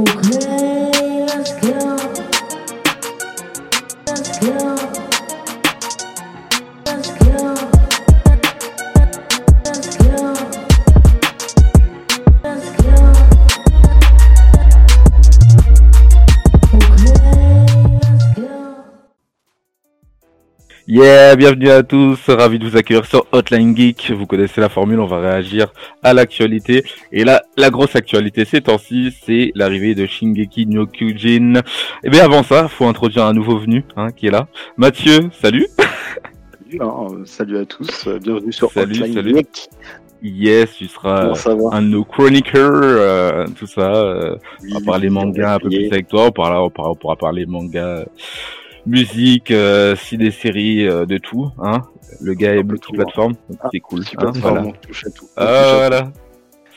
Okay, Yeah, bienvenue à tous, ravi de vous accueillir sur Hotline Geek. Vous connaissez la formule, on va réagir à l'actualité. Et là, la grosse actualité ces temps-ci, c'est l'arrivée de Shingeki no Kyojin. Et bien avant ça, faut introduire un nouveau venu hein, qui est là. Mathieu, salut. Salut, hein, salut à tous, bienvenue sur Salut, Hotline salut. Geek. Yes, tu seras un de nos chroniqueurs, euh, tout ça. euh, Oui, on va parler manga un peu plus avec toi. On pourra, on pourra, on pourra parler manga, musique, euh, ciné, séries, euh, de tout. Hein. Le gars est multiplateforme, donc Ah, c'est cool. Hein, plateforme, voilà. on touche à tout. On Ah, touche à voilà.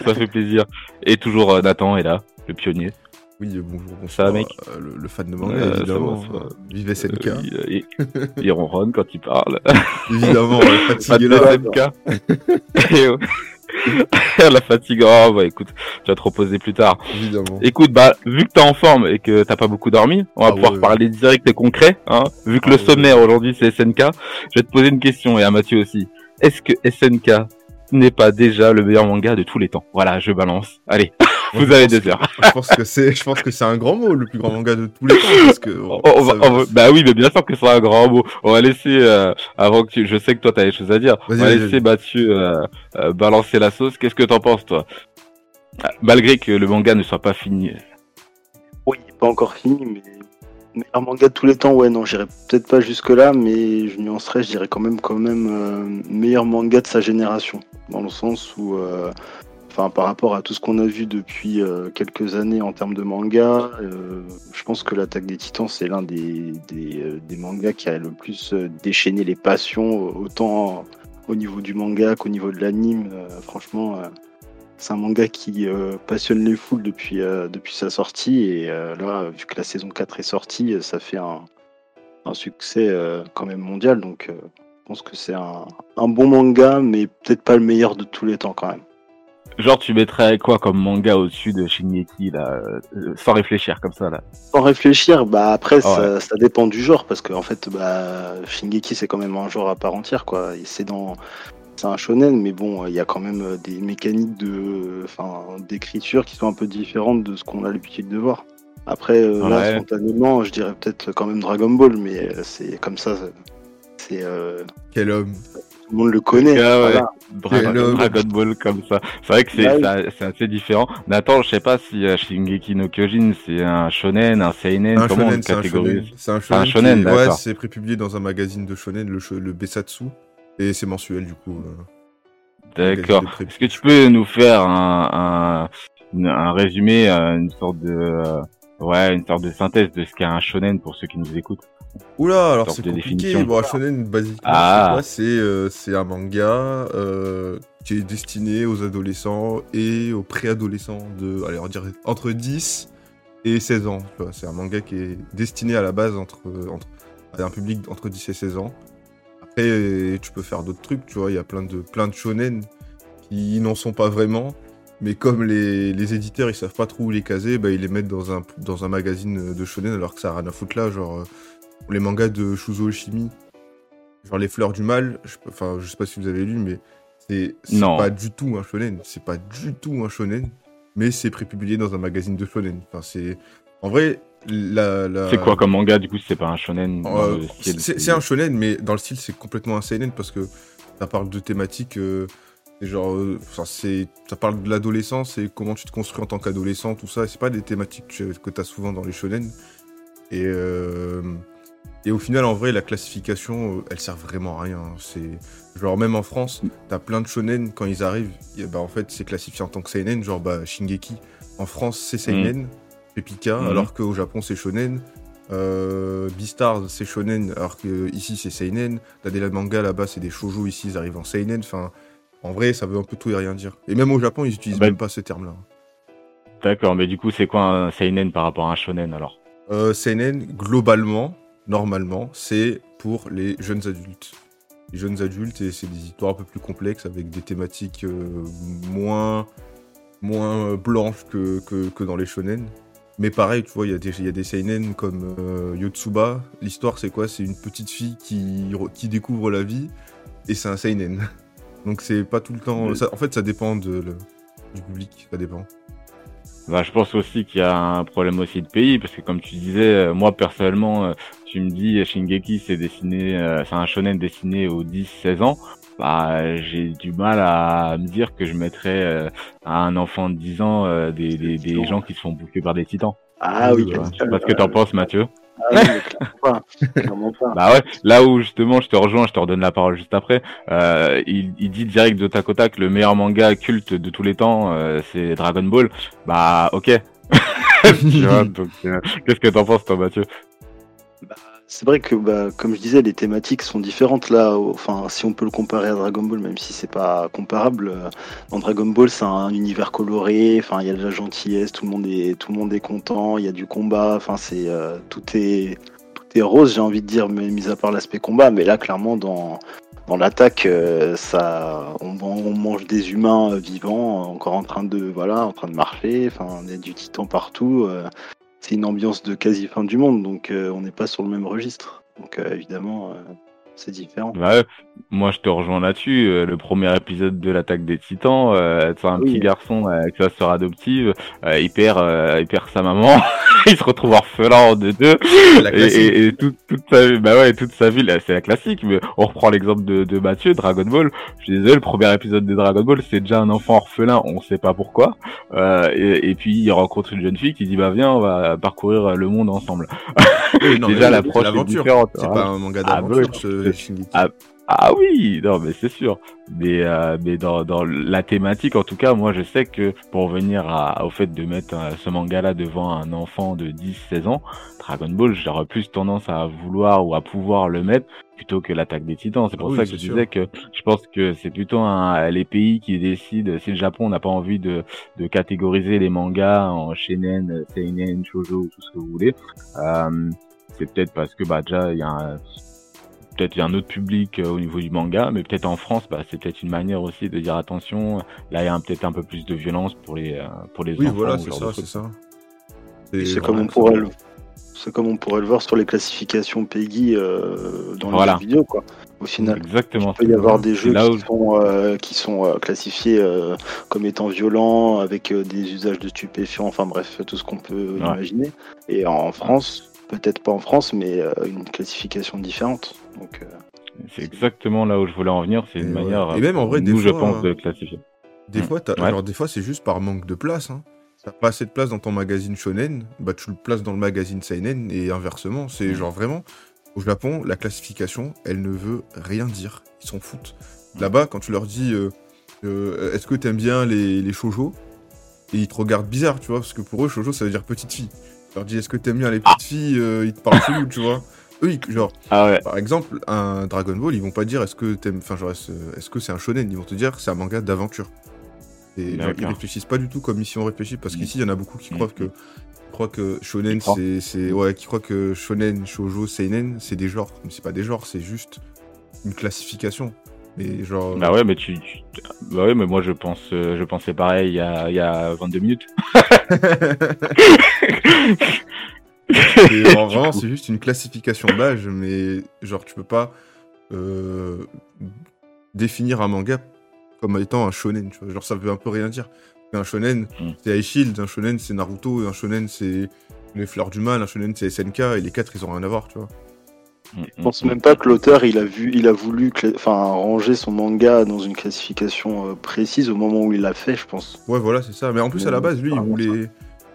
Ça fait plaisir. Et toujours euh, Nathan est là, le pionnier. Oui, euh, bonjour, bonsoir. Ça va, mec euh, le, le fan de manga, Ouais, ça évidemment. va, ça va. euh, Vive SNK. Euh, il, il- il ronronne quand il parle. évidemment, fatigué de là. SNK. La fatigue, oh, bah écoute, tu vas te reposer plus tard. Évidemment. Écoute, bah, vu que t'es en forme et que t'as pas beaucoup dormi, on va Ah pouvoir ouais. parler direct et concret, hein. Vu que Ah le ouais. sommaire aujourd'hui c'est SNK, je vais te poser une question et à Mathieu aussi. Est-ce que SNK n'est pas déjà le meilleur manga de tous les temps? Voilà, je balance. Allez, vous avez deux heures. Je pense que c'est, je pense que c'est un grand mot, le plus grand manga de tous les temps, parce que. On- on va- ça- on va- bah oui, mais bien sûr que c'est un grand mot. On va laisser, euh, avant que tu, je sais que toi t'as des choses à dire. On va laisser. Mathieu euh, euh, balancer la sauce. Qu'est-ce que t'en penses, toi? Malgré que le manga ne soit pas fini. Oui, pas encore fini, mais meilleur manga de tous les temps, ouais, non, j'irai peut-être pas jusque-là, mais je nuancerais, je dirais quand même, quand même, euh, meilleur manga de sa génération, dans le sens où, euh, enfin, par rapport à tout ce qu'on a vu depuis euh, quelques années en termes de manga, euh, je pense que l'attaque des Titans, c'est l'un des, euh, mangas qui a le plus déchaîné les passions, autant au niveau du manga qu'au niveau de l'anime, franchement. c'est un manga qui passionne les foules depuis, sa sortie. Et là, vu que la saison 4 est sortie, ça fait un, succès quand même mondial. Donc, je pense que c'est un bon manga, mais peut-être pas le meilleur de tous les temps quand même. Genre, tu mettrais quoi comme manga au-dessus de Shingeki, là, euh, sans réfléchir, comme ça, là Sans réfléchir, bah après, Ah ça, ça dépend du genre. Parce qu'en fait, bah, Shingeki, c'est quand même un genre à part entière. quoi. Et C'est dans. C'est un shonen, mais bon, il y a quand même euh, des mécaniques de, enfin, d'écriture qui sont un peu différentes de ce qu'on a l'habitude de voir. Après, euh, là, spontanément, je dirais peut-être quand même Dragon Ball, mais c'est comme ça. C'est, euh, Quel homme. Tout le monde le connaît. Ah ouais. voilà. Dragon, Ball comme ça. C'est vrai que c'est Bah assez différent. Nathan, je sais pas si euh, Shingeki no Kyojin c'est un shonen, un seinen, Un comment on shonen, c'est un catégorise shonen. C'est un un shonen. shonen, qui- Ouais, d'accord. c'est prépublié dans un magazine de shonen, le, le Besatsu. Et c'est mensuel, du coup. euh. D'accord. Est-ce que tu peux nous faire un, un, un résumé, euh, une sorte de euh, ouais, une sorte de synthèse de ce qu'est un shonen pour ceux qui nous écoutent? Oula, alors c'est compliqué. Bon, un shonen, basiquement, Ah. c'est quoi? C'est euh, c'est un manga euh, qui est destiné aux adolescents et aux préadolescents de, allez, on dirait entre 10 et 16 ans. C'est un manga qui est destiné à la base entre, entre, à un public entre 10 et 16 ans. Après, tu peux faire d'autres trucs, tu vois. Il y a plein de, plein de shonen qui n'en sont pas vraiment. Mais comme les, les éditeurs ils savent pas trop où les caser, bah, ils les mettent dans un, dans un magazine de shonen alors que ça a rien à foutre là. Genre, les mangas de Shuzo Oshimi, genre Les Fleurs du Mal, je, enfin, je sais pas si vous avez lu, mais c'est pas du tout un shonen. C'est pas du tout un shonen, mais c'est prépublié dans un magazine de shonen. Enfin, c'est. En vrai, la. la- C'est quoi comme manga du coup c'est pas un shonen euh, c'est un shonen, mais dans le style, c'est complètement un seinen parce que ça parle de thématiques. euh, genre, euh, c'est, ça parle de l'adolescence et comment tu te construis en tant qu'adolescent, tout ça. C'est pas des thématiques que, tu as souvent dans les shonen. Et, et au final, en vrai, la classification, euh, elle sert vraiment à rien. C'est genre même en France, t'as plein de shonen quand ils arrivent. bah, en fait, c'est classifié en tant que seinen, genre bah, Shingeki. En France, c'est seinen, c'est Pika, Mhm. alors qu'au Japon, c'est shonen. Euh, Beastars, c'est shonen, alors que ici, c'est seinen. T'as des mangas là-bas, c'est des shoujo. Ici, ils arrivent en seinen. Enfin, en vrai, ça veut un peu tout et rien dire. Et même au Japon, ils utilisent Bah, même pas ce terme-là. D'accord, mais du coup c'est quoi un seinen par rapport à un shonen alors? Euh, seinen, globalement, normalement, c'est pour les jeunes adultes. Les jeunes adultes, et c'est des histoires un peu plus complexes avec des thématiques euh, moins, moins blanches que, que, que dans les shonen. Mais pareil, tu vois, il y, a des- y a des seinen comme euh, Yotsuba. L'histoire, c'est quoi? C'est une petite fille qui, qui découvre la vie et c'est un seinen. Donc c'est pas tout le temps. Ça- en fait, ça dépend de, le- du public. Ça dépend. Bah, je pense aussi qu'il y a un problème aussi de pays, parce que comme tu disais, euh, moi personnellement, tu me dis Shingeki c'est dessiné, euh, c'est un shonen dessiné aux 10-16 ans. Bah, j'ai du mal à me dire que je mettrais euh, à un enfant de 10 ans euh, des, des, des gens qui se font bouffer par des titans. Ah oui, Oui, Tu vois. bah, Je sais pas ce que t'en penses, Mathieu. Ah oui, mais clairement pas. Clairement pas. Bah ouais, là où justement je te rejoins, je te redonne la parole juste après. Euh, il, il dit direct de tac au tac le meilleur manga culte de tous les temps, euh, c'est Dragon Ball. Bah ok. tu vois, donc euh, qu'est-ce que t'en penses toi Mathieu? C'est vrai que, bah, comme je disais, les thématiques sont différentes là. Enfin, si on peut le comparer à Dragon Ball, même si c'est pas comparable, euh, dans Dragon Ball, c'est un univers coloré. Enfin, il y a de la gentillesse, tout le monde est, tout le monde est content. Il y a du combat. Enfin, c'est euh, tout est, tout est rose, j'ai envie de dire, mais mis à part l'aspect combat. Mais là, clairement, dans dans l'attaque, euh, ça, on, mange des humains vivants, encore en train de, voilà, en train de marcher. Enfin, il y a du titan partout. C'est une ambiance de quasi fin du monde, donc euh, on n'est pas sur le même registre. Donc euh, évidemment, euh, c'est différent. Bah ouais, moi je te rejoins là-dessus. Euh, Le premier épisode de l'attaque des Titans, euh, c'est un Oui. petit garçon euh, avec sa sœur adoptive, euh, il perd, euh, il perd sa maman, il se retrouve orphelin de deux. La Et, et, et toute, toute sa vie, bah ouais, toute sa vie, c'est la classique, mais on reprend l'exemple de, de Mathieu, Dragon Ball. Je suis désolé, le premier épisode de Dragon Ball, c'est déjà un enfant orphelin, on sait pas pourquoi. Euh, et, et puis il rencontre une jeune fille qui dit bah viens, on va parcourir le monde ensemble. Oui, non, déjà l'approche est différente. C'est hein. pas un manga Ah, bah d'aventure. Ah, Ah oui, non, mais c'est sûr. Mais, euh, mais dans, dans la thématique, en tout cas, moi, je sais que pour revenir à- au fait de mettre euh, ce manga-là devant un enfant de 10-16 ans, Dragon Ball, j'aurais plus tendance à vouloir ou à pouvoir le mettre plutôt que l'attaque des titans. C'est pour oui, ça que je sûr. disais que je pense que c'est plutôt un, les pays qui décident. Si le Japon n'a pas envie de, de catégoriser les mangas en shonen, seinen, shoujo, tout ce que vous voulez, euh, c'est peut-être parce que bah déjà il y a un, peut-être il y a un autre public euh, au niveau du manga, mais peut-être en France, bah, c'est peut-être une manière aussi de dire attention. Là, il y a peut-être un peu plus de violence pour les euh, pour les Oui, enfants. voilà, c'est ça, c'est ça. C'est comme on pourrait le, c'est comme on pourrait le voir sur les classifications PEGI euh, dans Voilà. les jeux vidéo, quoi. Au final. Exactement. Il peut y avoir des jeux là qui où- sont, euh, qui sont euh, classifiés euh, comme étant violents, avec euh, des usages de stupéfiants, enfin bref, tout ce qu'on peut imaginer. Et en France, peut-être pas en France, mais euh, une classification différente. Donc, euh, C'est exactement là où je voulais en venir. C'est une Et ouais. manière. Et même, en vrai, nous, des je fois, pense, hein, de classifier. Des Mm. fois, Ouais. genre, des fois, c'est juste par manque de place. Hein. T'as pas assez de place dans ton magazine shonen, bah tu le places dans le magazine seinen et inversement. C'est Mm. genre vraiment au Japon, la classification, elle ne veut rien dire. Ils s'en foutent. Mm. Là-bas, quand tu leur dis, euh, euh, est-ce que t'aimes bien les, les shoujo et ils te regardent bizarre, tu vois, parce que pour eux, shoujo, ça veut dire petite fille. Tu leur dis, est-ce que t'aimes bien les petites filles euh, Ils te parlent chelou, tu vois. Eux, ils- genre, Ah ouais. par exemple, un Dragon Ball, ils vont pas dire est-ce que t'aimes, enfin genre est-ce est-ce que c'est un shonen? Ils vont te dire c'est un manga d'aventure. Et genre, ils réfléchissent pas du tout comme ici on réfléchit parce qu'ici il y en a beaucoup qui Mm. croient que que shonen c'est c'est ouais qui croient que shonen, shoujo, seinen c'est des genres. Mais c'est pas des genres, c'est juste une classification. Mais genre Bah ouais, mais tu, tu- bah ouais, mais moi je pense, euh, je pensais pareil il y a, il y a 22 minutes. Et genre, vraiment, c'est juste une classification d'âge, mais genre, tu peux pas euh, définir un manga comme étant un shonen, tu vois. Genre, ça veut un peu rien dire. Un shonen, Mm. c'est High Shield, un shonen, c'est Naruto, un shonen, c'est Les Fleurs du Mal, un shonen, c'est SNK, et les quatre, ils ont rien à voir, tu vois. Je pense même pas que l'auteur il a vu, il a voulu, enfin, ranger son manga dans une classification euh, précise au moment où il l'a fait, je pense. Ouais, voilà, c'est ça. Mais en plus, à la base, lui, il voulait,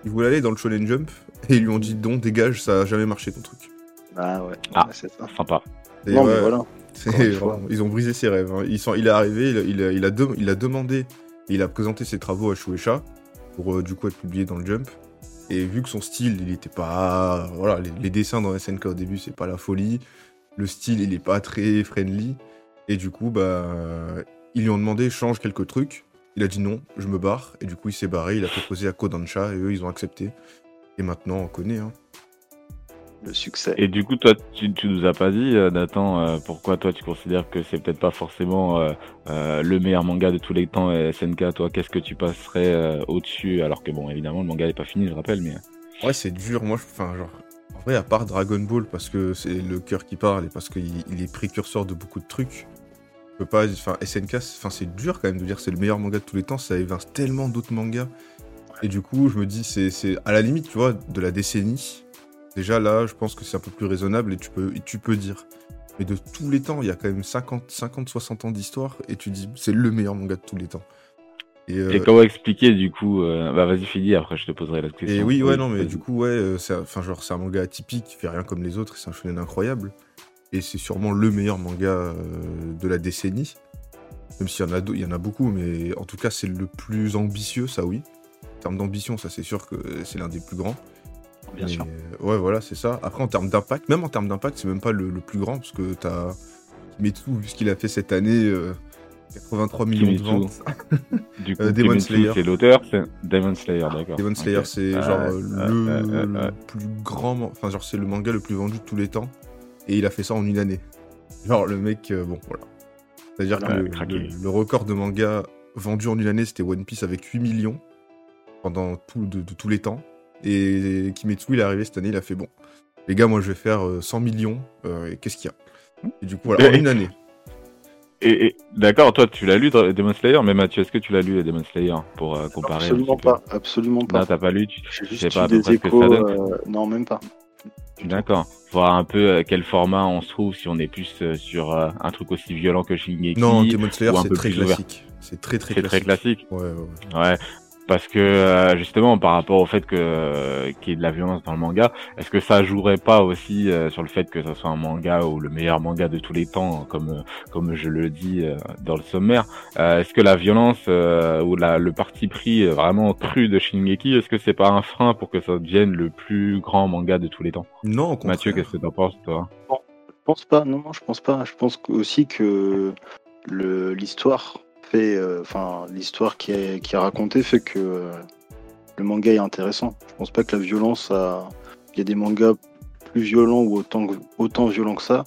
il voulait aller dans le shonen jump, et ils lui ont dit, non, dégage, ça a jamais marché ton truc. Ah ouais, Ah. ouais, c'est ça. Sympa. Et non, ouais, mais voilà. Vraiment- ils ont brisé ses rêves. hein. Ils sont, il est arrivé, il a, il a, il a de- il a demandé, et il a présenté ses travaux à Shueisha pour euh, du coup être publié dans le Jump. Et vu que son style, il était pas, voilà, les, dessins dans SNK au début, c'est pas la folie. Le style, il est pas très friendly. Et du coup, bah, ils lui ont demandé change quelques trucs. Il a dit non, je me barre. Et du coup, il s'est barré. Il a proposé à Kodansha et eux, ils ont accepté. Et maintenant, on connaît. Hein. Le succès. Et du coup, toi, tu, tu nous as pas dit, euh, Nathan, euh, pourquoi toi tu considères que c'est peut-être pas forcément euh, euh, le meilleur manga de tous les temps, euh, SNK. Toi, qu'est-ce que tu passerais euh, au-dessus? Alors que bon, évidemment, le manga est pas fini, je rappelle, mais Ouais, c'est dur. Moi, je- enfin, genre, en vrai, à part Dragon Ball, parce que c'est le cœur qui parle et parce qu'il il est précurseur de beaucoup de trucs, je peux pas. Enfin, SNK, c'est- enfin, c'est dur quand même de dire que c'est le meilleur manga de tous les temps. Ça évince tellement d'autres mangas. Et du coup, je me dis, c'est c'est à la limite, tu vois, de la décennie. Déjà là, je pense que c'est un peu plus raisonnable et tu peux, et tu peux dire. Mais de tous les temps, il y a quand même 50, 50 60 ans d'histoire et tu dis, c'est le meilleur manga de tous les temps. Et, euh, Et comment expliquer du coup euh, Bah vas-y finis, après je te poserai la question. Et oui, ouais, non, mais du coup, ouais, euh, c'est un- enfin, genre, c'est un manga atypique qui fait rien comme les autres, c'est un shonen incroyable. Et c'est sûrement le meilleur manga euh, de la décennie. Même s'il y en a, il y en a beaucoup, mais en tout cas, c'est le plus ambitieux, ça oui. En termes d'ambition, ça c'est sûr que c'est l'un des plus grands. Bien Mais, sûr. euh, ouais, voilà, c'est ça. Après, en termes d'impact, même en termes d'impact, c'est même pas le, le plus grand, parce que t'as Kimetsu, vu ce qu'il a fait cette année, euh, 83 millions Kimetsu. de ventes. Du coup, euh, Demon Kimetsu, Slayer. c'est l'auteur, c'est Demon Slayer, d'accord. Demon Slayer, c'est Ouais, genre ouais, le plus grand, enfin genre c'est le manga le plus vendu de tous les temps, et il a fait ça en une année. Genre le mec, euh, bon voilà. C'est-à-dire que le, craqué. le- le record de manga vendu en une année, c'était One Piece avec 8 millions pendant tout de, de tous les temps, et Kimetsu il est arrivé cette année, il a fait bon, les gars, moi je vais faire euh, 100 millions, euh, et qu'est-ce qu'il y a? Et du coup voilà, en Et- une année. Et, et- d'accord, toi tu l'as lu Demon Slayer, mais Mathieu, est-ce que tu l'as lu Demon Slayer pour euh, comparer Absolument pas, absolument pas. Non, t'as pas lu tu- sais juste pas à eu peu des près ce que ça échos. donne. euh, Non, même pas. D'accord. Voir un peu euh, quel format on se trouve, si on est plus euh, sur euh, un truc aussi violent que Shingeki. Non, Demon Slayer ou un c'est peu très classique. C'est très très c'est classique. très classique. Ouais, ouais, ouais. Parce que euh, justement, par rapport au fait que qu'il y ait de la violence dans le manga, est-ce que ça jouerait pas aussi euh, sur le fait que ça soit un manga ou le meilleur manga de tous les temps, comme comme je le dis euh, dans le sommaire Est-ce que la violence ou la, le parti pris vraiment cru de Shingeki, est-ce que c'est pas un frein pour que ça devienne le plus grand manga de tous les temps? Non, au. Mathieu, qu'est-ce que t'en penses toi? Je pense pas, non, non, je pense pas. Je pense aussi que l'histoire fait, euh, enfin, l'histoire qui est, qui est racontée fait que euh, le manga est intéressant. Je pense pas que la violence a. Il y a des mangas plus violents ou autant, que- autant violents que ça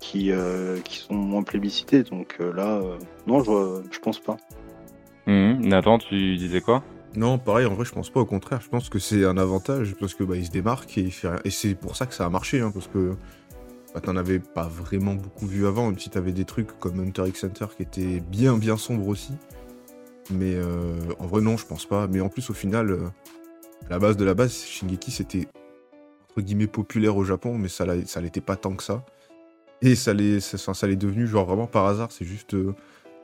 qui, euh, qui sont moins plébiscités. Donc euh, là, euh, non, je, je pense pas. Mhm. Nathan, tu disais quoi? Non, pareil, en vrai, je pense pas. Au contraire, je pense que c'est un avantage parce que bah, il se démarque et il fait rien. Et c'est pour ça que ça a marché, hein, parce que bah, t'en avais pas vraiment beaucoup vu avant, même si t'avais des trucs comme Hunter x Hunter qui étaient bien, bien sombres aussi. Mais euh, en vrai, non, je pense pas. Mais en plus, au final, euh, à la base de la base, Shingeki, c'était entre guillemets populaire au Japon, mais ça ça l'était pas tant que ça. Et ça l'est ça, devenu genre vraiment par hasard. C'est juste euh,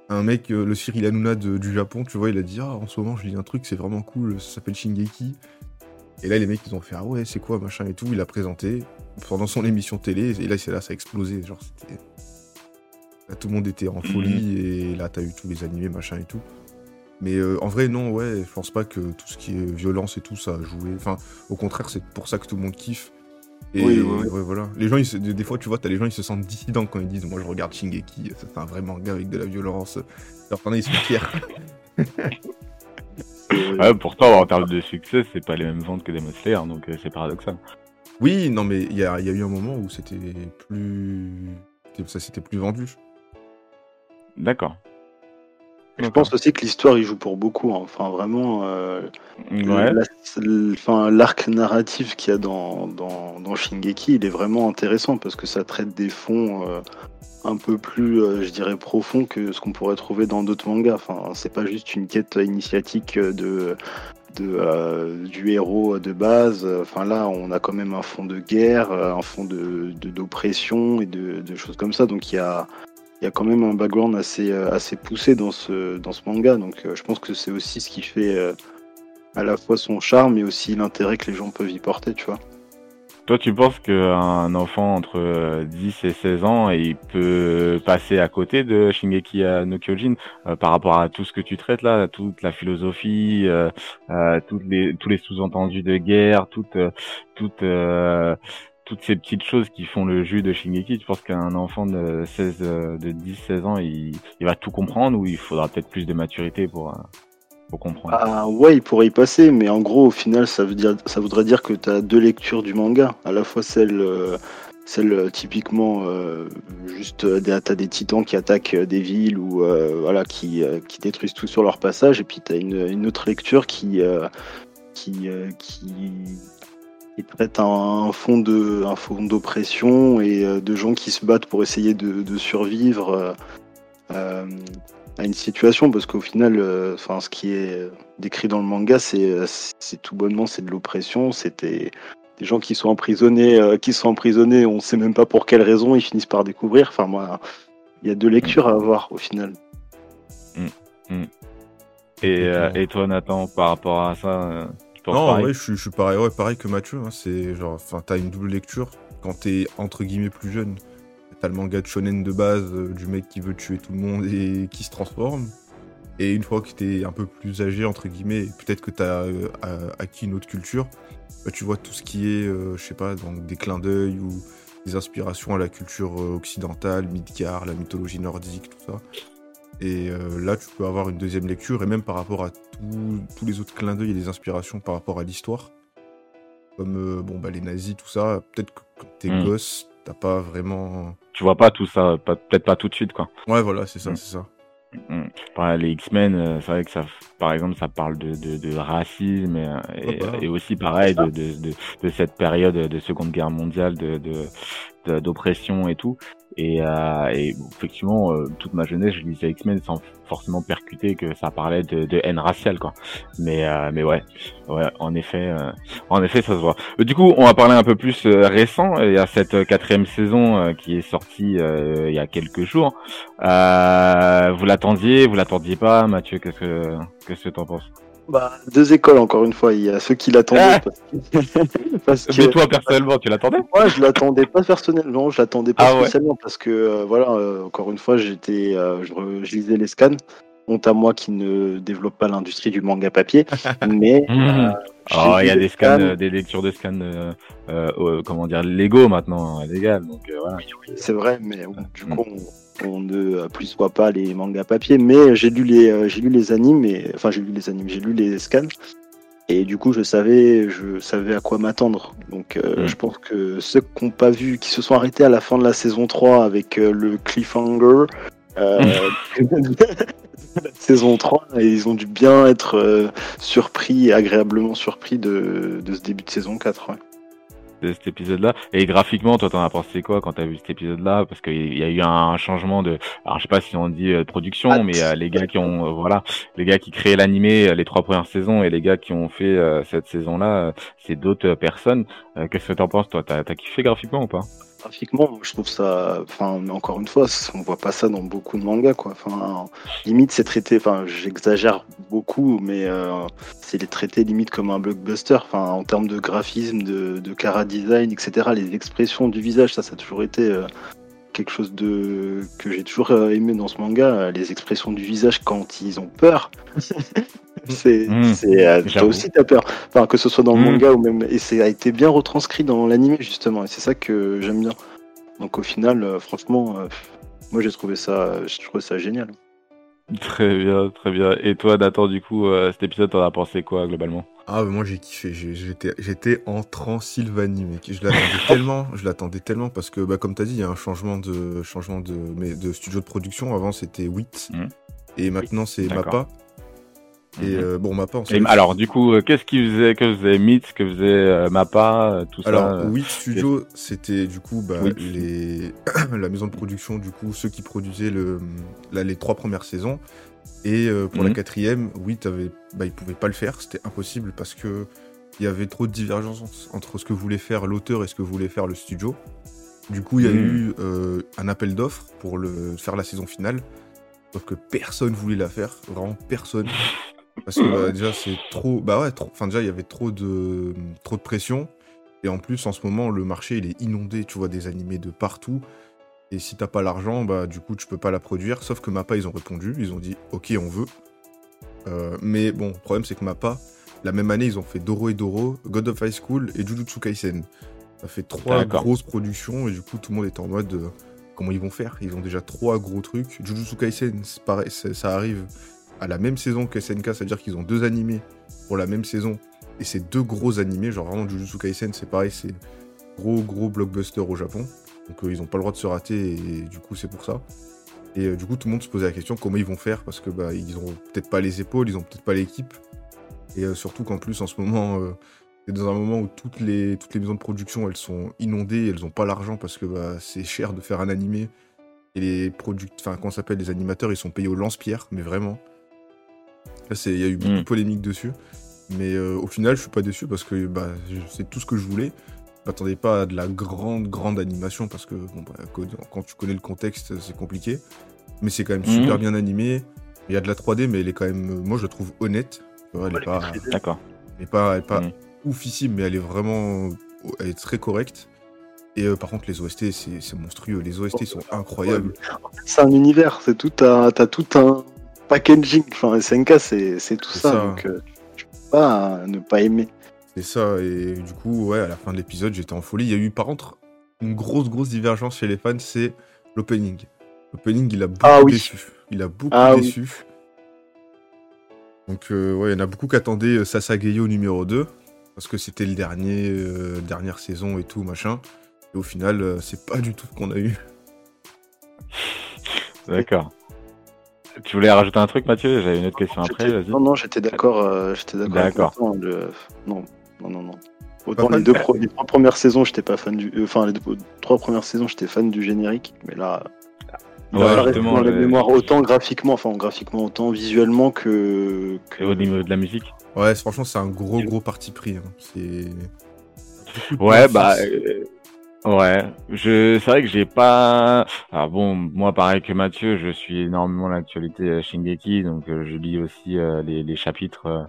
un mec, euh, le Cyril Hanouna du Japon, tu vois, il a dit Ah, en ce moment, je lis un truc, c'est vraiment cool, ça s'appelle Shingeki. Et là, les mecs, ils ont fait Ah ouais, c'est quoi, machin et tout. Il a présenté pendant son émission télé, et là, c'est là, ça a explosé. Genre, c'était. Là, tout le monde était en folie, et là, t'as eu tous les animés, machin et tout. Mais euh, en vrai, non, ouais, je pense pas que tout ce qui est violence et tout, ça a joué. Enfin, au contraire, c'est pour ça que tout le monde kiffe. Et Oui, oui, oui. ouais, voilà. Les gens, ils se- des des fois, tu vois, t'as les gens, ils se sentent dissidents quand ils disent Moi, je regarde Shingeki, ça, c'est un vrai manga avec de la violence. Alors, t'en as, ils sont fiers. Ouais, pourtant, en termes de succès, c'est pas les mêmes ventes que Demon Slayer, donc euh, c'est paradoxal. Oui, non, mais il y a, il y a eu un moment où c'était plus. Ça s'était plus vendu. D'accord. Je pense aussi que l'histoire y joue pour beaucoup. hein. Enfin, vraiment, euh, Ouais. la- l- enfin, l'arc narratif qu'il y a dans, dans, dans Shingeki, il est vraiment intéressant parce que ça traite des fonds euh, un peu plus, euh, je dirais, profonds que ce qu'on pourrait trouver dans d'autres mangas. Enfin, c'est pas juste une quête initiatique de, de, euh, du héros de base. Enfin, là, on a quand même un fond de guerre, euh, un fond de de- d'oppression et de, de choses comme ça. Donc, il y a y a quand même un background assez, euh, assez poussé dans ce, dans ce manga. Donc euh, je pense que c'est aussi ce qui fait euh, à la fois son charme et aussi l'intérêt que les gens peuvent y porter, tu vois. Toi, tu penses qu'un enfant entre euh, 10 et 16 ans, il peut passer à côté de Shingeki euh, no Kyojin euh, par rapport à tout ce que tu traites là, toute la philosophie, euh, euh, toutes les, tous les sous-entendus de guerre, toutes, euh, toutes, euh, toutes ces petites choses qui font le jus de Shingeki? Tu penses qu'un enfant de 16, euh, de 10, 16 ans, il, il va tout comprendre ou il faudra peut-être plus de maturité pour, Ah ouais, il pourrait y passer, mais en gros, au final, ça, veut dire, ça voudrait dire que tu as deux lectures du manga. À la fois celle, euh, celle euh, typiquement, euh, juste, t'as des titans qui attaquent des villes ou voilà, qui, qui détruisent tout sur leur passage, et puis tu as une, autre lecture qui, qui, traite un, fond un fond d'oppression et de gens qui se battent pour essayer de, survivre à une situation parce qu'au final euh, enfin ce qui est décrit dans le manga c'est euh, c'est tout bonnement c'est de l'oppression c'était des gens qui sont emprisonnés euh, qui sont emprisonnés on sait même pas pour quelle raison ils finissent par découvrir enfin moi il y a deux lectures à avoir au final Et, euh, Exactement. et toi, Nathan, par rapport à ça, euh, tu penses Non, pareil vrai, je suis, je suis pareil, ouais, pareil que Mathieu. hein, c'est genre, enfin, t'as une double lecture quand t'es entre guillemets plus jeune. T'as le manga de shonen de base euh, du mec qui veut tuer tout le monde et qui se transforme. Et une fois que t'es un peu plus âgé entre guillemets, et peut-être que t'as euh, acquis une autre culture, bah, tu vois tout ce qui est, euh, je sais pas, donc des clins d'œil ou des inspirations à la culture occidentale, Midgard, la mythologie nordique, tout ça. Et euh, là, tu peux avoir une deuxième lecture, et même par rapport à tout- tous les autres clins d'œil et des inspirations par rapport à l'histoire. Comme euh, bon, bah, les nazis, tout ça, peut-être que quand t'es Mm. gosse, t'as pas vraiment. Tu vois pas tout ça, peut-être pas tout de suite, quoi. Ouais, voilà, c'est ça, Mm. c'est ça. Pareil, les X-Men, euh, c'est vrai que ça, par exemple, ça parle de, de, de racisme et, et, bah. et aussi pareil de, de, de, de cette période de Seconde Guerre mondiale, de- d'oppression et tout. Et, euh, effectivement, euh, toute ma jeunesse, je lisais X-Men sans forcément percuter que ça parlait de, haine raciale, quoi. Mais, euh, mais ouais, ouais, en effet, euh, en effet, ça se voit. Euh, Du coup, on va parler un peu plus euh, récent. Il y a cette euh, quatrième saison euh, qui est sortie euh, il y a quelques jours. Euh, vous l'attendiez, vous l'attendiez pas, Mathieu Qu'est-ce que qu'est-ce que t'en penses? Bah, deux écoles encore une fois il y a ceux qui l'attendaient Ah parce que, parce que- Mais toi personnellement, tu l'attendais? Moi, je l'attendais pas personnellement, je l'attendais pas Ah ouais. spécialement parce que euh, voilà, euh, encore une fois, j'étais, euh, je, lisais les scans. Honte à moi qui ne développe pas l'industrie du manga papier, mais j'ai Oh, il y a des scans, des lectures de scans, comment dire, Lego maintenant, euh, légal. Donc voilà. C'est vrai, mais du Mm. coup, on, on ne euh, plus voit pas les mangas papier. Mais j'ai lu les, euh, j'ai lu les animes, et, enfin j'ai lu les animes, j'ai lu les scans, et du coup, je savais, je savais à quoi m'attendre. Donc, euh, Mm. je pense que ceux qui n'ont pas vu, qui se sont arrêtés à la fin de la saison 3 avec euh, le cliffhanger. Euh, de la saison 3 et ils ont dû bien être surpris, agréablement surpris de, de ce début de saison 4. ouais. Cet épisode-là. Et graphiquement, toi, t'en as pensé quoi quand t'as vu cet épisode-là? Parce qu'il y a eu un changement de, alors je sais pas si on dit euh, production, Ah, mais euh, les gars qui ont, euh, voilà, les gars qui créaient l'animé les trois premières saisons et les gars qui ont fait cette saison-là, c'est d'autres personnes. Euh, Qu'est-ce que t'en penses, toi? T'as as kiffé graphiquement ou pas? Graphiquement, je trouve ça. Enfin, encore une fois, on voit pas ça dans beaucoup de mangas, quoi. Enfin, limite, c'est traité. Enfin, j'exagère beaucoup, mais euh, c'est traité limite comme un blockbuster. Enfin, en termes de graphisme, de, de cara design, etc. Les expressions du visage, ça, ça a toujours été euh, quelque chose de que j'ai toujours euh, aimé dans ce manga. Les expressions du visage quand ils ont peur. c'est, Mm. c'est, euh, toi aussi, t'as peur. Enfin, que ce soit dans le Mm. manga ou même. Et ça a été bien retranscrit dans l'anime, justement. Et c'est ça que j'aime bien. Donc, au final, euh, franchement, euh, moi, j'ai trouvé ça, j'ai trouvé ça génial. Très bien, très bien. Et toi, Nathan, du coup, euh, cet épisode, t'en as pensé quoi globalement? Ah, moi j'ai kiffé, j'étais en Transylvanie, mec. Je l'attendais tellement, je l'attendais tellement parce que, bah, comme t'as dit, il y a un changement de, changement de, mais de studio de production. Avant c'était WIT Mhm. et maintenant c'est. MAPPA. Et Mhm. euh, bon, MAPPA, on Et, alors, du coup, euh, qu'est-ce qui faisait, que faisait Myth, que faisait euh, Mappa, euh, tout Alors, ça euh, WIT Studio, c'était du coup bah, les... la maison de production, du coup, ceux qui produisaient le... les trois premières saisons. Et euh, pour la Mhm. quatrième, WIT avait... bah, ils pouvaient pas le faire, c'était impossible parce que il y avait trop de divergence entre ce que voulait faire l'auteur et ce que voulait faire le studio. Du coup, il y a Mhm. eu euh, un appel d'offres pour le... faire la saison finale. Sauf que personne voulait la faire, vraiment personne. Parce que bah, déjà, c'est trop. Bah ouais, trop... enfin, déjà, il y avait trop de... trop de pression. Et en plus, en ce moment, le marché, il est inondé. Tu vois des animés de partout. Et si t'as pas l'argent, bah du coup, tu peux pas la produire. Sauf que Mappa, ils ont répondu. Ils ont dit, OK, on veut. Euh, mais bon, le problème, c'est que Mappa, la même année, ils ont fait Doro et Doro, God of High School et Jujutsu Kaisen. Ça fait trois grosses productions. Et du coup, tout le monde est en mode. euh, comment ils vont faire? Ils ont déjà trois gros trucs. Jujutsu Kaisen, pareil, ça arrive à la même saison que SNK, c'est-à-dire qu'ils ont deux animés pour la même saison. Et c'est deux gros animés, genre vraiment Jujutsu Kaisen, c'est pareil, c'est gros gros blockbuster au Japon. Donc euh, ils ont pas le droit de se rater et du coup c'est pour ça. Et euh, du coup tout le monde se posait la question comment ils vont faire? Parce que bah ils ont peut-être pas les épaules, ils ont peut-être pas l'équipe. Et euh, surtout qu'en plus en ce moment C'est dans un moment où toutes les, toutes les maisons de production, elles sont inondées, elles ont pas l'argent parce que bah, c'est cher de faire un animé. Et les product... enfin, ça s'appelle, les animateurs, ils sont payés au lance-pierre, mais vraiment. Là, c'est, il y a eu beaucoup Mm. de polémiques dessus. Mais au final, je suis pas déçu parce que bah, c'est tout ce que je voulais. Je m'attendais pas à de la grande, grande animation parce que bon, bah, quand- tu connais le contexte, c'est compliqué. Mais c'est quand même Mhm. super bien animé. Il y a de la 3D, mais elle est quand même, moi, je la trouve honnête. Tu Elle est pas, D'accord. elle est pas, elle est pas Mhm. oufissime, mais elle est vraiment, elle est très correcte. Et euh, par contre, les OST, c'est monstrueux. Les OST sont incroyables. C'est un univers, c'est tout un, t'as tout un packaging. Enfin, SNK, c'est tout C'est ça, ça. donc euh, je peux pas ne pas aimer. C'est ça. Et du coup, ouais, à la fin de l'épisode, j'étais en folie. Il y a eu, par contre, une grosse, grosse divergence chez les fans, c'est l'opening. L'opening, il a beaucoup Ah oui. déçu. Il a beaucoup Ah oui. déçu. Donc, euh, ouais, il y en a beaucoup qui attendaient euh, Sasageyo numéro 2, parce que c'était le dernier, euh, dernière saison et tout, machin. Et au final, euh, c'est pas du tout ce qu'on a eu. D'accord. Tu voulais rajouter un truc, Mathieu? J'avais une autre question après, vas-y. Non, non, j'étais d'accord. euh, j'étais d'accord. avec D'accord. Non, non, non, non. Autant les, deux pro- les trois premières saisons, j'étais pas fan du. euh, Enfin, les deux- trois premières saisons, j'étais fan du générique, mais là. Ouais, dans la mémoire autant graphiquement, enfin graphiquement autant visuellement que. que- Et au niveau de la musique Ouais, franchement, c'est un gros, gros parti pris. hein. C'est. Ouais, bah. euh, ouais. Je, c'est vrai que j'ai pas. Alors bon, moi, pareil que Mathieu, je suis énormément l'actualité euh, Shingeki, donc je lis aussi euh, les, les chapitres euh,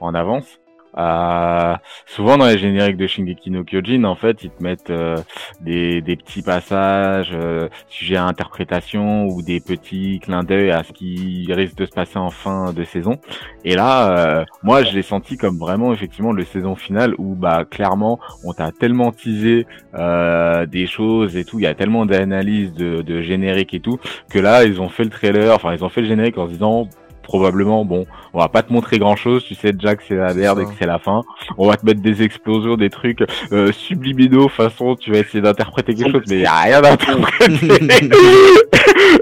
en avance. Euh, souvent dans les génériques de Shingeki no Kyojin, en fait, ils te mettent euh, des, des petits passages, euh, sujets à interprétation ou des petits clins d'œil à ce qui risque de se passer en fin de saison. Et là, euh, moi, je l'ai senti comme vraiment effectivement le saison finale où bah clairement on t'a tellement teasé euh, des choses et tout, il y a tellement d'analyses de, de générique et tout que là ils ont fait le trailer, enfin ils ont fait le générique en se disant probablement bon on va pas te montrer grand chose tu sais déjà que c'est la merde et que c'est la fin. On va te mettre des explosions des trucs euh, subliminaux façon tu vas essayer d'interpréter quelque chose mais il y a rien à interpréter.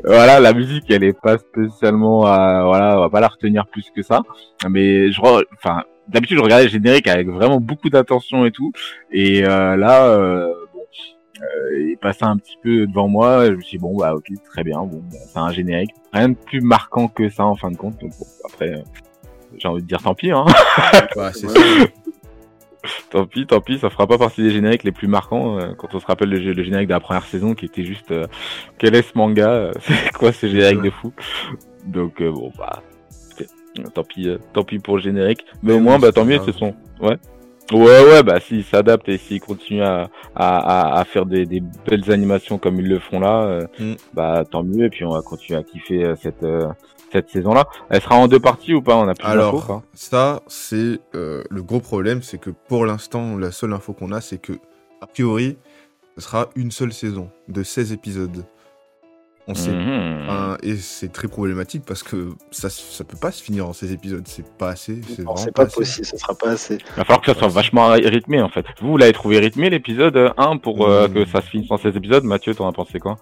Voilà la musique elle est pas spécialement euh, voilà on va pas la retenir plus que ça. Mais je re- enfin d'habitude je regardais le générique avec vraiment beaucoup d'attention et tout. Et euh, là euh, euh, il est passé un petit peu devant moi je me suis dit, bon bah ok très bien bon bah, c'est un générique. Rien de plus marquant que ça en fin de compte donc bon après euh, j'ai envie de dire tant pis hein. Bah, c'est Ouais. ça. tant pis tant pis ça fera pas partie des génériques les plus marquants euh, quand on se rappelle le, gé- le générique de la première saison qui était juste euh, quel est ce manga c'est quoi ce générique de fou? Donc euh, bon bah tant pis tant pis pour le générique mais, Mais au moins bah tant mieux ce sont ouais ouais ouais bah s'ils s'adaptent et s'ils continuent à, à, à, à faire des, des belles animations comme ils le font là euh, Mm. bah tant mieux et puis on va continuer à kiffer euh, cette euh, cette saison là elle sera en deux parties ou pas? On a plus Alors, ça, c'est le gros problème, c'est que pour l'instant, la seule info qu'on a, c'est que, a priori, ce sera une seule saison de 16 épisodes. On sait Mhm. pas, et c'est très problématique parce que ça, ça peut pas se finir en 16 épisodes, c'est pas assez, c'est Non, vraiment C'est pas assez. possible, ça sera pas assez. Il va falloir que ça soit vachement rythmé en fait. Vous, vous l'avez trouvé rythmé l'épisode 1 pour euh, Mm. que ça se finisse en 16 épisodes? Mathieu, t'en as pensé quoi?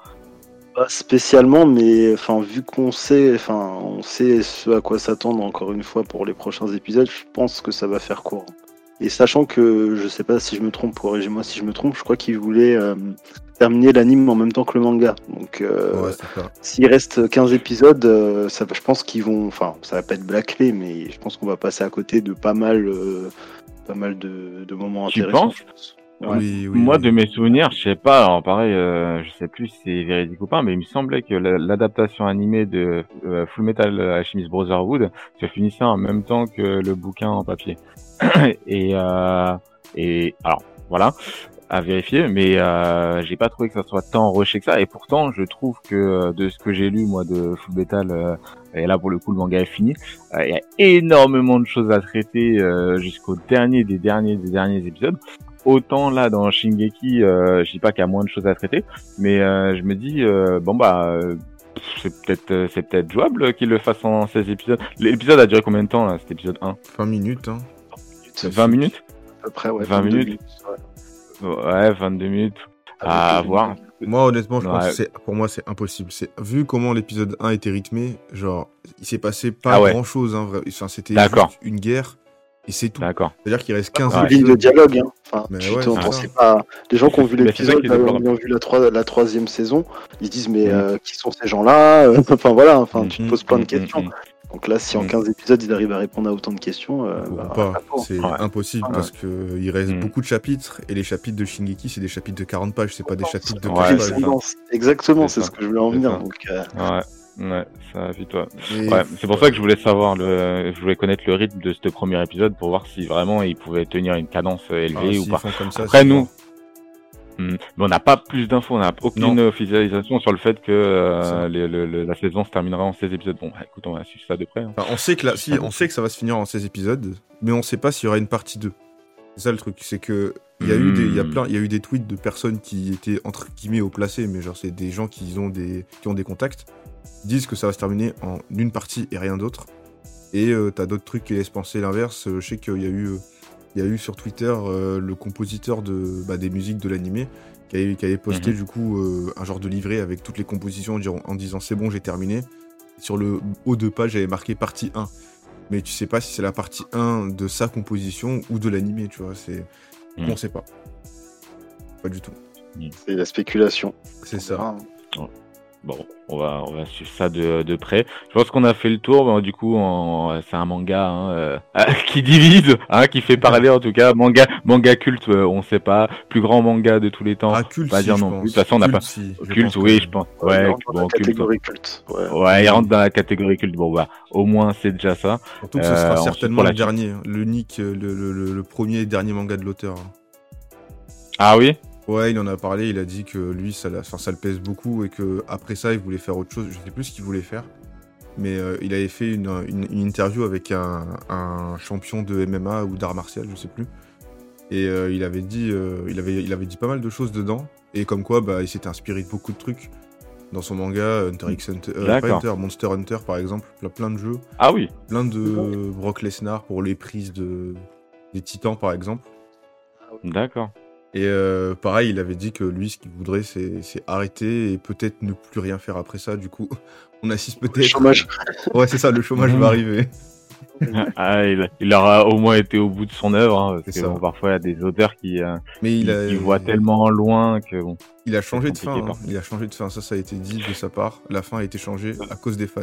Pas spécialement, mais enfin vu qu'on sait, enfin on sait ce à quoi s'attendre encore une fois pour les prochains épisodes, je pense que ça va faire court. Et sachant que je sais pas si je me trompe, corrigez-moi si je me trompe, je crois qu'ils voulaient euh, terminer l'anime en même temps que le manga. Donc euh, Ouais, s'il reste 15 épisodes, euh, ça, va- je pense qu'ils vont, enfin ça va pas être bâclé, mais je pense qu'on va passer à côté de pas mal, euh, pas mal de, de moments Tu intéressants. penses je pense. Ouais. Oui, oui. Moi, oui. de mes souvenirs, je sais pas. Alors pareil, euh, je sais plus si c'est véridique ou pas, mais il me semblait que la- l'adaptation animée de euh, Full Metal Alchemist Brotherhood se finissait en même temps que le bouquin en papier. et euh, et alors voilà à vérifier, mais euh, j'ai pas trouvé que ça soit tant rushé que ça. Et pourtant, je trouve que euh, de ce que j'ai lu moi de Full Metal, euh, et là pour le coup le manga est fini, euh, il y a énormément de choses à traiter euh, jusqu'au dernier des derniers des derniers épisodes. Autant là dans Shingeki, je dis pas qu'il y a moins de choses à traiter, mais je me dis bon bah c'est peut-être c'est peut-être jouable qu'il le fasse en 16 épisodes. L'épisode a duré combien de temps là, cet épisode 1 20 minutes, hein. 20 minutes À peu près, ouais. 20 22 minutes. ouais. Ouais, 22 minutes. À voir. Moi, honnêtement, je pense que c'est, pour moi, c'est impossible. C'est, vu comment l'épisode 1 était rythmé, genre, il s'est passé pas Ah ouais. grand chose, hein, vrai- Enfin, c'était une guerre. Et c'est tout. D'accord. C'est-à-dire qu'il reste 15 Ouais. Une ligne de dialogue. Hein. Enfin, Mais tu ouais, c'est pas. Les gens qui ont vu l'épisode, qui qui ont vu la, troi- la troisième saison, ils se disent mais Mm. euh, qui sont ces gens-là Euh, Enfin voilà, enfin, tu te Mm, poses plein de Mm, questions. mm, mm. Donc là, si en Mm. 15 épisodes, ils arrivent à répondre à autant de questions, euh, Ou bah, c'est Ouais. impossible Ouais. parce que il reste Mm. beaucoup de chapitres et les chapitres de Shingeki c'est des chapitres de 40 pages, c'est pas des chapitres de Ouais, 15 Quelle c'est pages. Exactement, C'est ce que je voulais en venir. Ouais, ça vite Ouais, c'est pour ça que je voulais savoir le, je voulais connaître le rythme de ce premier épisode pour voir si vraiment il pouvait tenir une cadence euh, Ah, élevée ou pas. comme ça, Après, nous. Hmm. Mais on n'a pas plus d'infos, on n'a aucune Non. officialisation sur le fait que euh, Ça. les- le- le- la saison se terminera en 16 épisodes. Bon, bah, écoute, on va suivre ça de près. hein. Enfin, on sait que là, si, on sait que ça va se finir en 16 épisodes, mais on sait pas s'il y aura une partie 2. C'est ça le truc, c'est que il y a eu des, il y a Hmm. plein, il y a eu des tweets de personnes qui étaient entre guillemets au placé, mais genre c'est des gens qui ont des, qui ont des contacts, disent que ça va se terminer en une partie et rien d'autre. Et euh, t'as d'autres trucs qui laissent penser l'inverse. Euh, Je sais qu'il y a eu, euh, il y a eu sur Twitter euh, le compositeur de, bah, des musiques de l'animé qui avait, qui avait posté Mhm. du coup euh, un genre de livret avec toutes les compositions en, disant c'est bon j'ai terminé. Sur le haut de page j'avais marqué partie 1. Mais tu sais pas si c'est la partie 1 de sa composition ou de l'animé, tu vois. C'est, Mhm. on sait pas. Pas du tout. c'est la spéculation. C'est ça. verra. Bon, on va, on va suivre ça de, de près. Je pense qu'on a fait le tour. Bon, du coup, c'est un manga hein, euh, qui divise, hein, qui fait parler en tout cas. Manga, manga culte, euh, on sait pas. Plus grand manga de tous les temps. Ah, culte, pas si, dire non plus. De toute façon, on n'a pas- si, Culte, oui, que- je pense. il Ouais, rentre dans bon, la culte. catégorie culte. Ouais. Ouais, il rentre dans la catégorie culte. Bon, bah, au moins, c'est déjà ça. Surtout que ce Euh, sera ensuite, certainement le dernier, l'unique, euh, le, le, le- le premier et dernier manga de l'auteur. Ah oui? Ouais, il en a parlé, il a dit que lui, ça, la- enfin, ça le pèse beaucoup et que après ça, il voulait faire autre chose. Je sais plus ce qu'il voulait faire. Mais euh, il avait fait une, une- une interview avec un, un champion de MMA ou d'art martial, je sais plus. Et euh, il avait dit, euh, il avait, il avait dit pas mal de choses dedans. Et comme quoi, bah, il s'était inspiré de beaucoup de trucs dans son manga, Hunter x Hunter, Monster Hunter par exemple, plein, plein de jeux, Ah oui. plein de Brock Lesnar pour les prises de des Titans par exemple. D'accord. Et euh, pareil, il avait dit que lui, ce qu'il voudrait, c'est c'est arrêter et peut-être ne plus rien faire après ça. Du coup, on assiste Le peut-être. chômage. Ouais, c'est ça, le chômage Mhm. va arriver. Ah, il, il aura au moins été au bout de son œuvre, hein, parce C'est que ça. bon, parfois il y a des auteurs qui, euh, Mais qui, il a, qui voient tellement loin que bon. il a changé de fin. hein. Il a changé de fin. Ça, ça a été dit de sa part. La fin a été changée à cause des fans.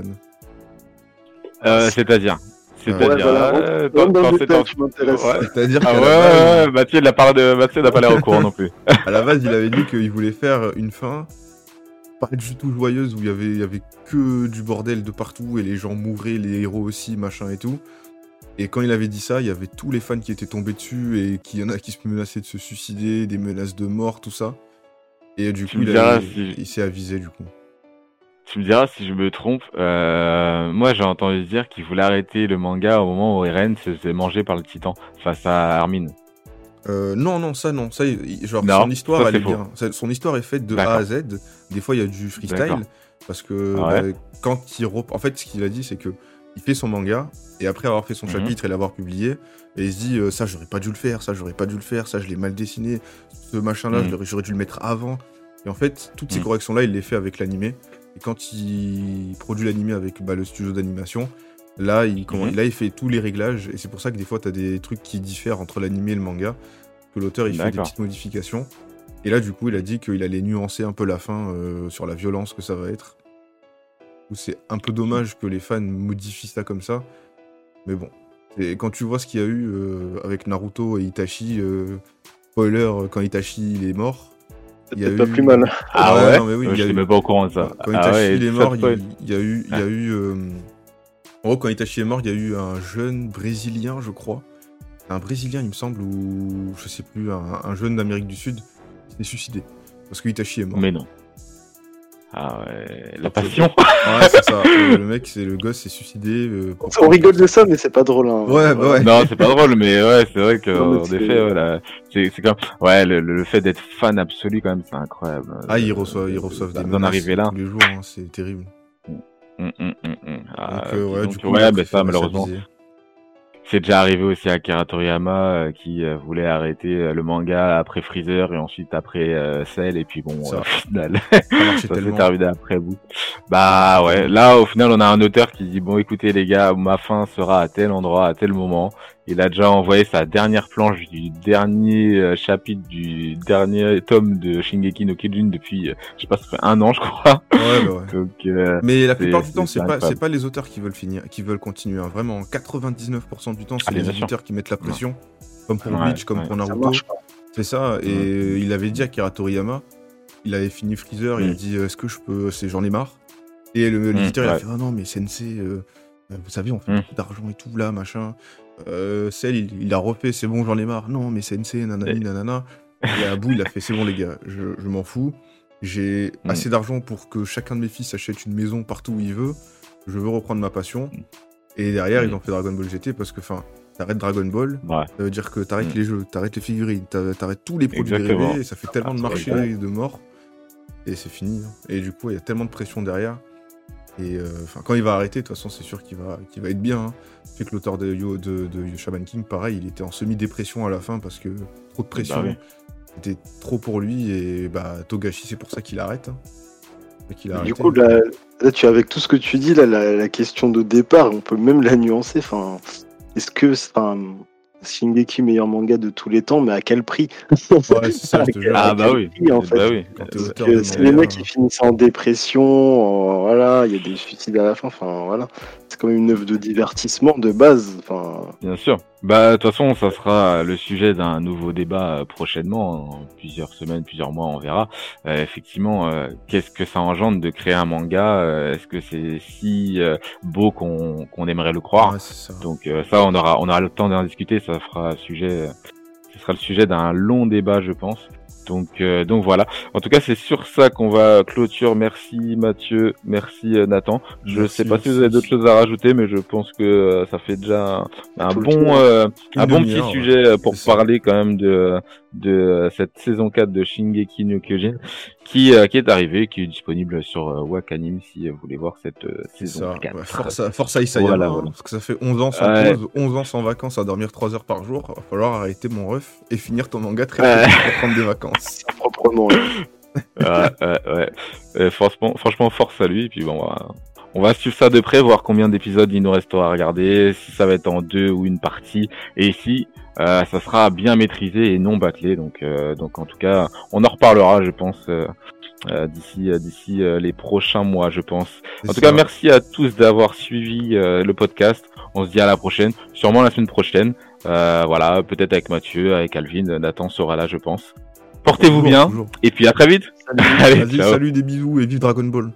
Euh, c'est-à-dire, c'est-à-dire, euh, dans- dans dans tu m'intéresses. Ouais. C'est-à-dire Ah ouais, ouais, base, ouais, Mathieu, pas de, n'a pas l'air au courant non plus. à la base, il avait dit qu'il voulait faire une fin pas du tout joyeuse où il y avait, il y avait que du bordel de partout et les gens mouraient, les héros aussi, machin et tout. Et quand il avait dit ça, il y avait tous les fans qui étaient tombés dessus et qu'il y en a qui se menaçaient de se suicider, des menaces de mort, tout ça. Et du Tu coup, si- il s'est avisé du coup. Tu me diras si je me trompe. Euh, moi, j'ai entendu dire qu'il voulait arrêter le manga au moment où Eren se faisait manger par le titan face à Armin. Euh, non, non, ça non. Ça, il- genre, Non, son histoire, ça, elle c'est est faux. bien. Ça- Son histoire est faite de. A à Z. Des fois, il y a du freestyle. Parce que Ah ouais. bah, quand il rep- En fait, ce qu'il a dit, c'est que il fait son manga. Et après avoir fait son Mhm. chapitre et l'avoir publié, et il se dit euh, Ça, j'aurais pas dû le faire. Ça, j'aurais pas dû le faire. Ça, je l'ai mal dessiné. Ce machin-là, Mhm. j'aurais- j'aurais dû le mettre avant. Et en fait, toutes ces Mhm. corrections-là, il les fait avec l'animé. Et quand il produit l'animé avec bah, le studio d'animation, là il, comment, Mhm. là, il fait tous les réglages. Et c'est pour ça que des fois, tu as des trucs qui diffèrent entre l'animé et le manga. Que l'auteur, il fait des petites modifications. Et là, du coup, il a dit qu'il allait nuancer un peu la fin euh, sur la violence que ça va être. Ou C'est un peu dommage que les fans modifient ça comme ça. Mais bon. Et quand tu vois ce qu'il y a eu euh, avec Naruto et Itachi, euh, spoiler, quand Itachi il est mort. Il y a pas eu- plus mal. Ah Ouais, ouais, non, mais oui, il y Je a suis eu- même pas au courant de ça. Quand ah Itachi ouais, est mort, il, il y a eu, il y a eu euh, en gros quand Itachi est mort, il y a eu un jeune brésilien, je crois, un brésilien il me semble ou je sais plus, un, un jeune d'Amérique du Sud qui s'est suicidé parce que Itachi est mort. Mais non. Ah ouais, la passion. Ouais, c'est ça. Euh, le mec, c'est le gosse s'est suicidé. euh, pour- On rigole de ça, mais c'est pas drôle. Hein. Ouais, bah ouais. non, c'est pas drôle, mais ouais, c'est vrai que Non, en effet, ouais, la- c'est c'est comme ouais, le, le fait d'être fan absolu quand même, c'est incroyable. Ah, ils reçoivent, ils reçoivent des d'en arriver là. tous les jours, hein, c'est terrible. Hum, hum, hum, hum. Ah, Donc, euh, ouais, du coup, ouais, bah, ça malheureusement. C'est déjà arrivé aussi à Akira Toriyama euh, qui euh, voulait arrêter euh, le manga après Freezer et ensuite après euh, Cell et puis bon Ça. euh, au final Ça s'est terminé après bout. Bah ouais, là au final on a un auteur qui dit bon écoutez les gars ma fin sera à tel endroit à tel moment Il a déjà envoyé sa dernière planche du dernier euh, chapitre du dernier tome de Shingeki no Kyojin depuis, euh, je sais pas, ça fait un an, je crois. Ouais, bah ouais. Donc, euh, Mais la plupart du temps, c'est pas, pas les auteurs qui veulent finir, qui veulent continuer. hein. Vraiment, 99% du temps, c'est Ah, les éditeurs qui mettent la pression. Comme pour Ouais, Bleach, comme ouais. pour Naruto. C'est ça. Et il avait dit à Kira Toriyama, il avait fini Freezer, il a Mm. dit Est-ce que je peux. C'est j'en ai marre. Et le- Mm, l'éditeur, il a fait Ah non, mais Sensei, euh, vous savez, on fait Mm. beaucoup d'argent et tout, là, machin. Euh, Cell, il, il a refait C'est bon, j'en ai marre. Non, mais Sensei, nanani, nanana. Et à bout, il a fait C'est bon, les gars, je, je m'en fous. J'ai Mm. assez d'argent pour que chacun de mes fils achète une maison partout où il veut. Je veux reprendre ma passion. Et derrière, Mm. ils ont fait Dragon Ball GT parce que, enfin, t'arrêtes Dragon Ball, ouais. ça veut dire que t'arrêtes Mm. les jeux, t'arrêtes les figurines, t'a- t'arrêtes tous les produits dérivés, et ça fait tellement de Ah, marché de mort. Et c'est fini. hein. Et du coup, il y a tellement de pression derrière. Et euh, quand il va arrêter, de toute façon, c'est sûr qu'il va, qu'il va être bien. Hein. C'est que l'auteur de, Yo- de, de Shaman King, pareil, il était en semi-dépression à la fin parce que trop de pression. Bah oui. C'était trop pour lui. Et bah, Togashi, c'est pour ça qu'il arrête. hein. Et qu'il a Du coup, là, là, tu avec tout ce que tu dis, là, la, la question de départ, on peut même la nuancer. Enfin, est-ce que c'est un Shingeki meilleur manga de tous les temps, mais à quel prix? Ouais, c'est ça, je. Ah bah oui. prix, en Bah fait? oui. C'est les mecs qui finissent en dépression, en- voilà, il y a des suicides à la fin, enfin voilà. C'est quand même une œuvre de divertissement de base. Enfin, Bien sûr. Bah, de toute façon, ça sera le sujet d'un nouveau débat euh, prochainement, en plusieurs semaines, plusieurs mois, on verra. Euh, effectivement, euh, qu'est-ce que ça engendre de créer un manga? Euh, Est-ce que c'est si euh, beau qu'on qu'on aimerait le croire? Ouais, c'est ça. Donc euh, ça, on aura, on aura le temps d'en discuter. Ça fera sujet, ce sera le sujet d'un long débat, je pense. Donc, euh, donc voilà. En tout cas, c'est sur ça qu'on va clôture. Merci Mathieu, merci euh, Nathan. Je Merci, sais pas si vous avez d'autres choses à rajouter, mais je pense que euh, ça fait déjà un, bon, euh, un bon petit ouais. sujet pour parler quand même de de cette saison 4 de Shingeki no Kyojin qui euh, qui est arrivée, qui est disponible sur euh, Wakanim si vous voulez voir cette euh, C'est saison ça. 4. Ouais, force, à, force à Isayama, Voilà, voilà. parce que ça fait 11 ans sans Ouais. pause, 11 ans sans vacances à dormir 3 heures par jour. Va falloir arrêter mon ref et finir ton manga très Ouais. vite pour prendre des vacances. proprement. ouais, ouais, ouais. Euh, franchement, franchement, force à lui. Et puis bon, on va, on va suivre ça de près, voir combien d'épisodes il nous restera à regarder, si ça va être en deux ou une partie, et si ça sera bien maîtrisé et non bâclé. Donc, euh, donc en tout cas, on en reparlera, je pense, euh, euh, d'ici, euh, d'ici euh, les prochains mois, je pense. En tout cas, merci à tous d'avoir suivi euh, le podcast. On se dit à la prochaine, sûrement la semaine prochaine. Euh, voilà, peut-être avec Mathieu, avec Alvin, Nathan sera là, je pense. Portez-vous bien, et puis à très vite. Allez, ciao. salut, des bisous et vive Dragon Ball.